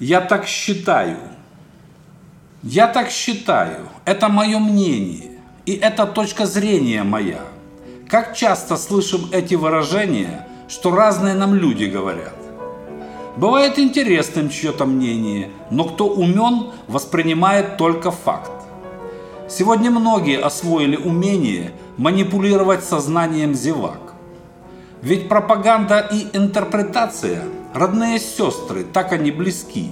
Я так считаю. Я так считаю. Это мое мнение. И это точка зрения моя. Как часто слышим эти выражения, что разные нам люди говорят. Бывает интересным чье-то мнение, но кто умен, воспринимает только факт. Сегодня многие освоили умение манипулировать сознанием зевак. Ведь пропаганда и интерпретация – родные сестры, так они близки.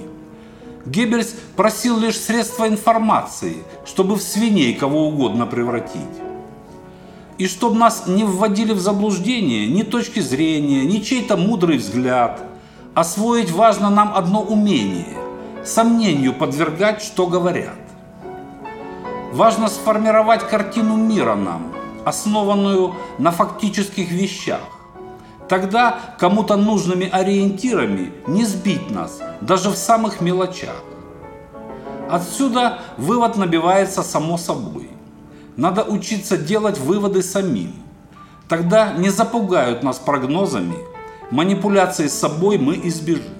Геббельс просил лишь средства информации, чтобы в свиней кого угодно превратить. И чтобы нас не вводили в заблуждение ни точки зрения, ни чей-то мудрый взгляд, освоить важно нам одно умение – сомнению подвергать, что говорят. Важно сформировать картину мира нам, основанную на фактических вещах. Тогда кому-то нужными ориентирами не сбить нас, даже в самых мелочах. Отсюда вывод набивается само собой. Надо учиться делать выводы самим. Тогда не запугают нас прогнозами, манипуляции с собой мы избежим.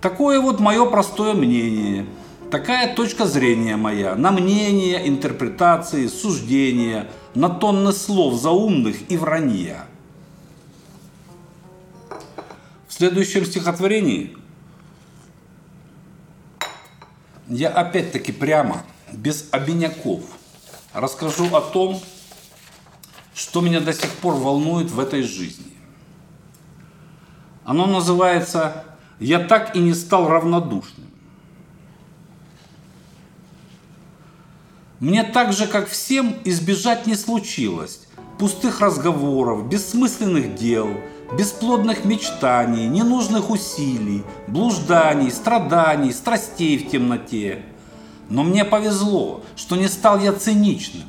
Такое вот мое простое мнение – Такая точка зрения моя на мнение, интерпретации, суждения, на тонны слов заумных и вранья. В следующем стихотворении я опять-таки прямо, без обиняков, расскажу о том, что меня до сих пор волнует в этой жизни. Оно называется «Я так и не стал равнодушным». Мне так же, как всем, избежать не случилось. Пустых разговоров, бессмысленных дел, бесплодных мечтаний, ненужных усилий, блужданий, страданий, страстей в темноте. Но мне повезло, что не стал я циничным,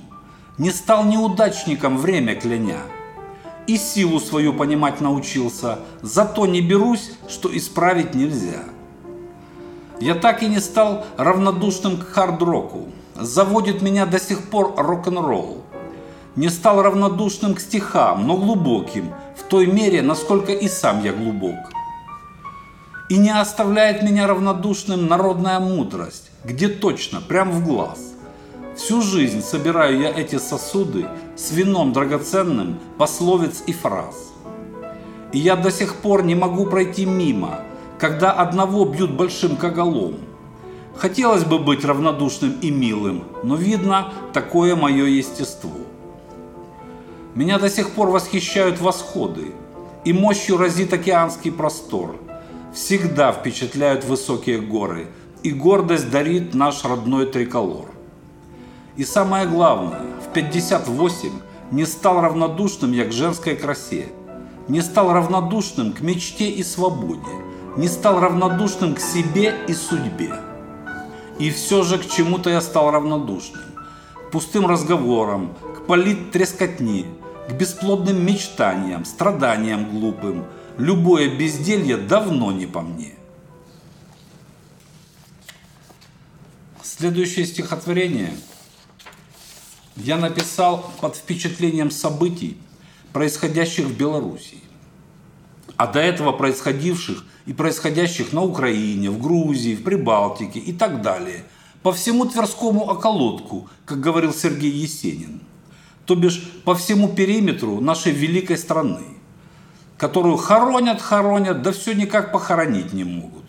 не стал неудачником время кляня. И силу свою понимать научился, зато не берусь, что исправить нельзя. Я так и не стал равнодушным к хард-року, заводит меня до сих пор рок-н-ролл. Не стал равнодушным к стихам, но глубоким, в той мере, насколько и сам я глубок. И не оставляет меня равнодушным народная мудрость, где точно, прям в глаз. Всю жизнь собираю я эти сосуды с вином драгоценным пословиц и фраз. И я до сих пор не могу пройти мимо, когда одного бьют большим коголом, Хотелось бы быть равнодушным и милым, но видно, такое мое естество. Меня до сих пор восхищают восходы, и мощью разит океанский простор. Всегда впечатляют высокие горы, и гордость дарит наш родной триколор. И самое главное, в 58 не стал равнодушным я к женской красе, не стал равнодушным к мечте и свободе, не стал равнодушным к себе и судьбе. И все же к чему-то я стал равнодушным. К пустым разговорам, к политтрескотни, к бесплодным мечтаниям, страданиям глупым. Любое безделье давно не по мне. Следующее стихотворение я написал под впечатлением событий, происходящих в Белоруссии а до этого происходивших и происходящих на Украине, в Грузии, в Прибалтике и так далее, по всему Тверскому околотку, как говорил Сергей Есенин, то бишь по всему периметру нашей великой страны, которую хоронят, хоронят, да все никак похоронить не могут.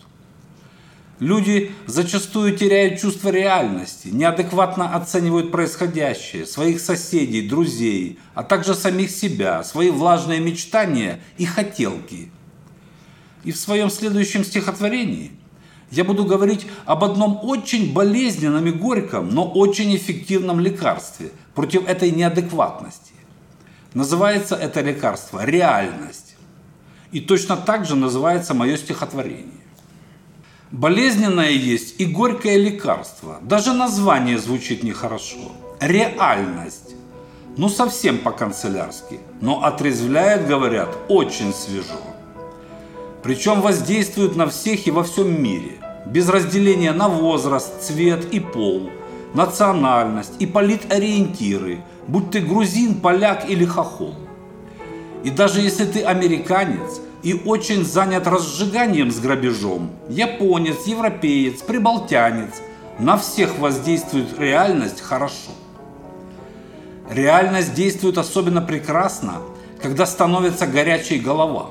Люди зачастую теряют чувство реальности, неадекватно оценивают происходящее, своих соседей, друзей, а также самих себя, свои влажные мечтания и хотелки. И в своем следующем стихотворении я буду говорить об одном очень болезненном и горьком, но очень эффективном лекарстве против этой неадекватности. Называется это лекарство «реальность». И точно так же называется мое стихотворение. Болезненное есть и горькое лекарство. Даже название звучит нехорошо. Реальность. Ну совсем по-канцелярски. Но отрезвляет, говорят, очень свежо. Причем воздействует на всех и во всем мире. Без разделения на возраст, цвет и пол, национальность и политориентиры, будь ты грузин, поляк или хохол. И даже если ты американец и очень занят разжиганием с грабежом, японец, европеец, прибалтянец, на всех воздействует реальность хорошо. Реальность действует особенно прекрасно, когда становится горячей голова,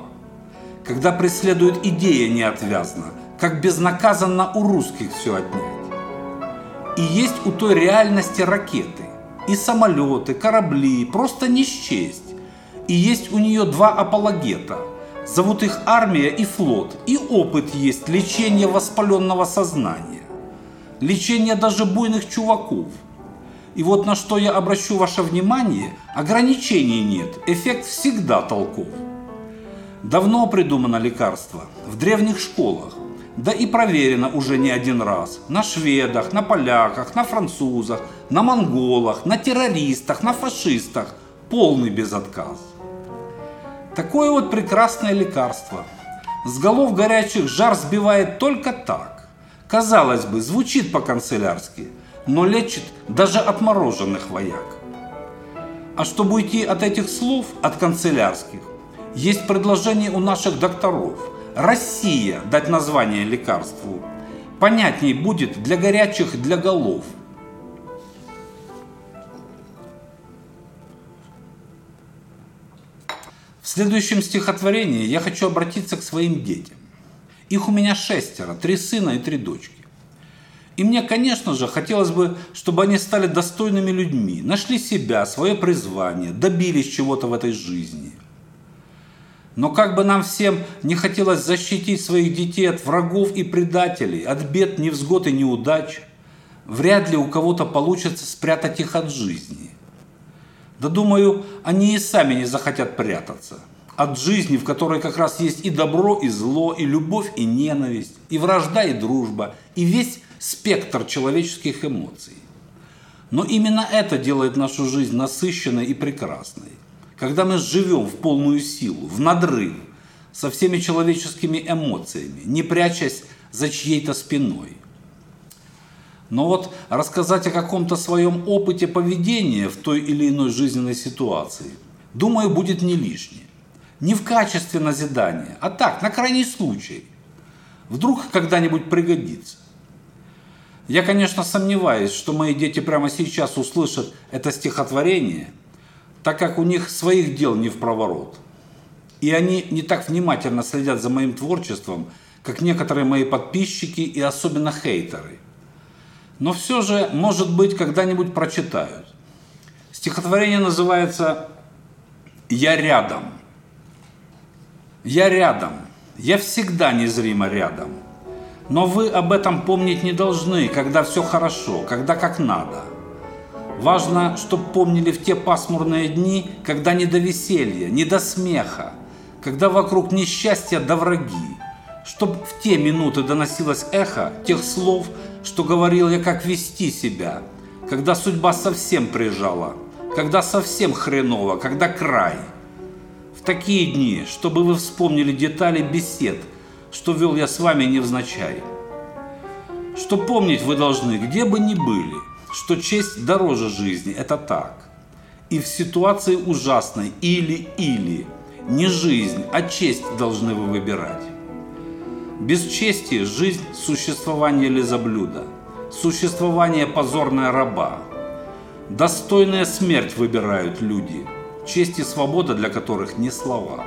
когда преследует идея неотвязно, как безнаказанно у русских все отнять. И есть у той реальности ракеты, и самолеты, корабли, просто не счесть. И есть у нее два апологета. Зовут их армия и флот. И опыт есть лечение воспаленного сознания. Лечение даже буйных чуваков. И вот на что я обращу ваше внимание, ограничений нет, эффект всегда толков. Давно придумано лекарство, в древних школах, да и проверено уже не один раз. На шведах, на поляках, на французах, на монголах, на террористах, на фашистах. Полный безотказ. Такое вот прекрасное лекарство. С голов горячих жар сбивает только так. Казалось бы, звучит по-канцелярски, но лечит даже отмороженных вояк. А чтобы уйти от этих слов, от канцелярских, есть предложение у наших докторов – Россия дать название лекарству. Понятней будет для горячих, для голов. В следующем стихотворении я хочу обратиться к своим детям. Их у меня шестеро, три сына и три дочки. И мне, конечно же, хотелось бы, чтобы они стали достойными людьми, нашли себя, свое призвание, добились чего-то в этой жизни – но как бы нам всем не хотелось защитить своих детей от врагов и предателей, от бед, невзгод и неудач, вряд ли у кого-то получится спрятать их от жизни. Да думаю, они и сами не захотят прятаться. От жизни, в которой как раз есть и добро, и зло, и любовь, и ненависть, и вражда, и дружба, и весь спектр человеческих эмоций. Но именно это делает нашу жизнь насыщенной и прекрасной когда мы живем в полную силу, в надрыв, со всеми человеческими эмоциями, не прячась за чьей-то спиной. Но вот рассказать о каком-то своем опыте поведения в той или иной жизненной ситуации, думаю, будет не лишнее. Не в качестве назидания, а так, на крайний случай. Вдруг когда-нибудь пригодится. Я, конечно, сомневаюсь, что мои дети прямо сейчас услышат это стихотворение – так как у них своих дел не в проворот. И они не так внимательно следят за моим творчеством, как некоторые мои подписчики и особенно хейтеры. Но все же, может быть, когда-нибудь прочитают. Стихотворение называется «Я рядом». Я рядом. Я всегда незримо рядом. Но вы об этом помнить не должны, когда все хорошо, когда как надо – Важно, чтобы помнили в те пасмурные дни, когда не до веселья, не до смеха, когда вокруг несчастья да враги, чтоб в те минуты доносилось эхо тех слов, что говорил я, как вести себя, когда судьба совсем прижала, когда совсем хреново, когда край. В такие дни, чтобы вы вспомнили детали бесед, что вел я с вами невзначай. Что помнить вы должны, где бы ни были – что честь дороже жизни, это так. И в ситуации ужасной или-или не жизнь, а честь должны вы выбирать. Без чести жизнь – существование лизоблюда, существование позорная раба. Достойная смерть выбирают люди, честь и свобода для которых не слова.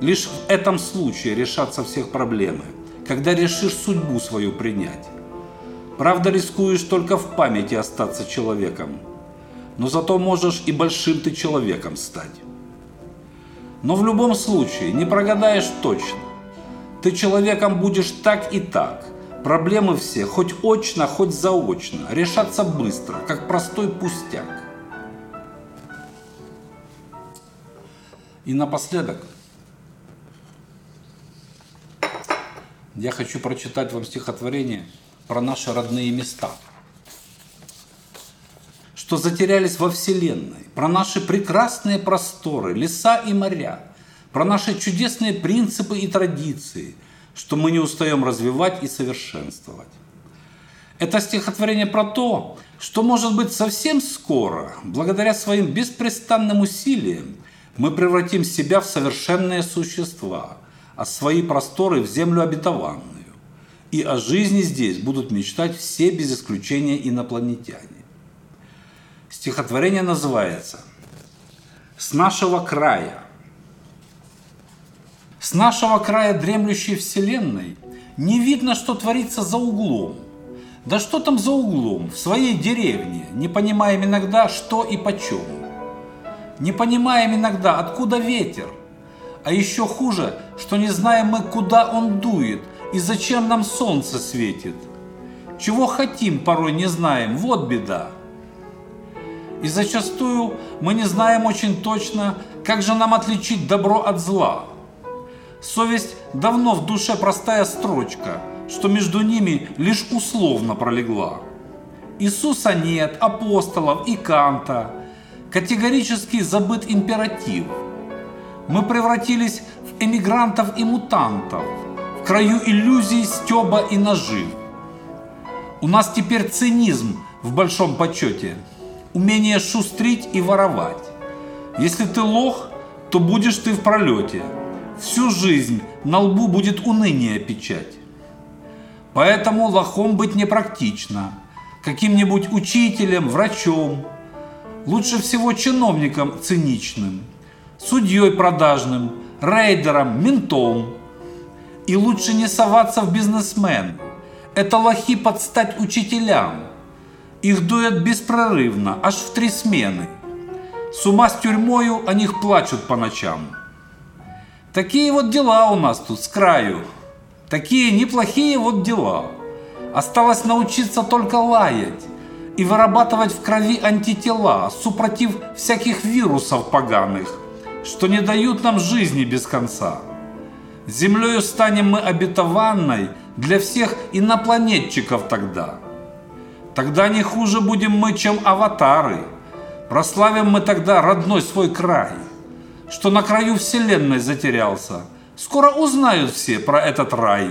Лишь в этом случае решатся всех проблемы, когда решишь судьбу свою принять. Правда, рискуешь только в памяти остаться человеком, но зато можешь и большим ты человеком стать. Но в любом случае не прогадаешь точно. Ты человеком будешь так и так. Проблемы все, хоть очно, хоть заочно, решатся быстро, как простой пустяк. И напоследок я хочу прочитать вам стихотворение – про наши родные места, что затерялись во Вселенной, про наши прекрасные просторы, леса и моря, про наши чудесные принципы и традиции, что мы не устаем развивать и совершенствовать. Это стихотворение про то, что, может быть, совсем скоро, благодаря своим беспрестанным усилиям, Мы превратим себя в совершенные существа, а свои просторы в землю обетованную. И о жизни здесь будут мечтать все без исключения инопланетяне. Стихотворение называется «С нашего края». С нашего края дремлющей вселенной не видно, что творится за углом. Да что там за углом, в своей деревне, не понимаем иногда, что и почем. Не понимаем иногда, откуда ветер. А еще хуже, что не знаем мы, куда он дует и зачем нам солнце светит. Чего хотим, порой не знаем, вот беда. И зачастую мы не знаем очень точно, как же нам отличить добро от зла. Совесть давно в душе простая строчка, что между ними лишь условно пролегла. Иисуса нет, апостолов и Канта, категорически забыт императив. Мы превратились в эмигрантов и мутантов, краю иллюзий, стеба и нажив. У нас теперь цинизм в большом почете, умение шустрить и воровать. Если ты лох, то будешь ты в пролете – всю жизнь на лбу будет уныние печать. Поэтому лохом быть непрактично. Каким-нибудь учителем, врачом. Лучше всего чиновником циничным. Судьей продажным, рейдером, ментом. И лучше не соваться в бизнесмен. Это лохи под стать учителям. Их дует беспрерывно, аж в три смены. С ума с тюрьмою о них плачут по ночам. Такие вот дела у нас тут с краю. Такие неплохие вот дела. Осталось научиться только лаять и вырабатывать в крови антитела, супротив всяких вирусов поганых, что не дают нам жизни без конца. Землею станем мы обетованной для всех инопланетчиков тогда. Тогда не хуже будем мы, чем аватары. Прославим мы тогда родной свой край что на краю вселенной затерялся. Скоро узнают все про этот рай.